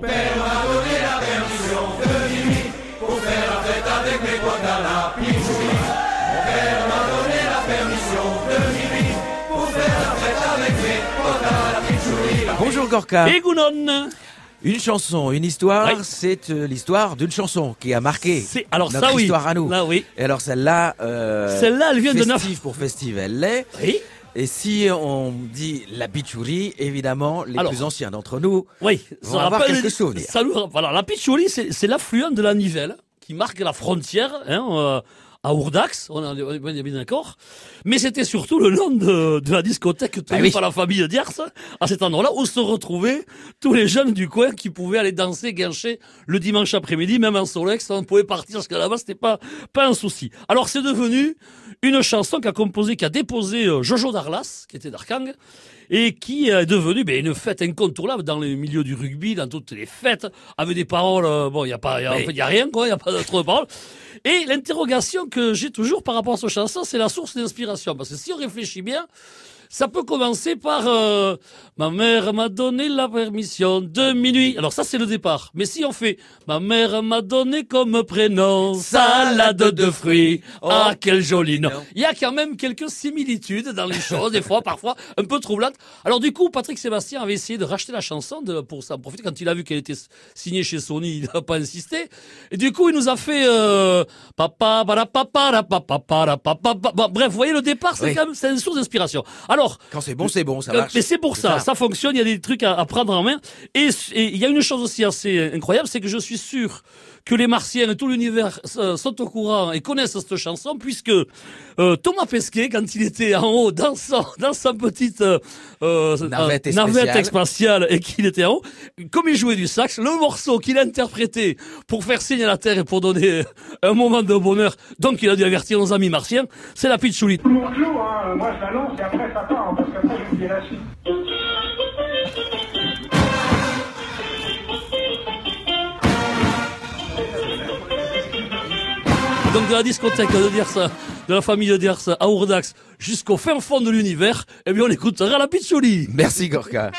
père m'a donné la permission de minuit pour faire la fête avec mes potes à la pitchouli. Mon père m'a donné la permission de minuit pour faire la fête avec mes potes à la pitchouli. Bonjour Gorka. Et Gounon Une chanson, une histoire, Oui. c'est euh, l'histoire d'une chanson qui a marqué C'est- alors notre ça, oui. histoire à nous. Là, oui. Et alors celle-là, euh, Celle-là, elle vient de neuf. festive pour festival, elle l'est. Oui Et si on dit la bichouri, évidemment, les Alors. plus anciens d'entre nous Oui, vont avoir rappelle- quelques souvenirs. Ça voilà, la Pichouli, c'est c'est l'affluent de la Nivelle qui marque la frontière hein, euh, à Ourdax, on est bien d'accord. Mais c'était surtout le nom de, de la discothèque tenue Ah oui. par la famille Diers à cet endroit-là où se retrouvaient tous les jeunes du coin qui pouvaient aller danser, guincher le dimanche après-midi, même en solex, on pouvait partir parce que là-bas c'était pas pas un souci. Alors c'est devenu une chanson qu'a composé, qui a déposé euh, Jojo Darlas, qui était d'Arkang, et qui est devenue ben, une fête incontournable dans les milieux du rugby, dans toutes les fêtes, avec des paroles, euh, bon, il y a pas, y a, en fait, y a rien, quoi, il y a pas de paroles. Et l'interrogation que j'ai toujours par rapport à cette chanson, c'est la source d'inspiration, parce que si on réfléchit bien, ça peut commencer par euh, ma mère m'a donné la permission de minuit. Alors ça c'est le départ. Mais si on fait ma mère m'a donné comme prénom salade de fruits. Ah quel joli nom. Il y a quand même quelques similitudes dans les choses des fois parfois un peu troublantes. Alors du coup Patrick Sébastien avait essayé de racheter la chanson de, pour s'en profiter quand il a vu qu'elle était signée chez Sony, il n'a pas insisté. Et du coup il nous a fait euh, papa papa papa para papa. Bon, bref, vous voyez le départ c'est Oui. quand même c'est une source d'inspiration. Alors Quand c'est bon, c'est bon, ça euh, marche. Mais c'est pour ça, ça, fonctionne, il y a des trucs à, à prendre en main. Et il y a une chose aussi assez incroyable, c'est que je suis sûr que les Martiens et tout l'univers euh, sont au courant et connaissent cette chanson, puisque euh, Thomas Pesquet, quand il était en haut dans sa petite euh, Navette euh, spatiale. spatiale et qu'il était en haut, comme il jouait du sax, le morceau qu'il a interprété pour faire signe à la Terre et pour donner un moment de bonheur, donc il a dû avertir nos amis martiens, c'est la pitchouli. Clou, hein, moi je l'annonce et après ça part, parce qu'après je vous dis la suite. Donc de la discothèque de Diersa, de la famille de Diersa à Ourdax jusqu'au fin fond de l'univers, eh bien on écoutera la pitchouli. Merci Gorka.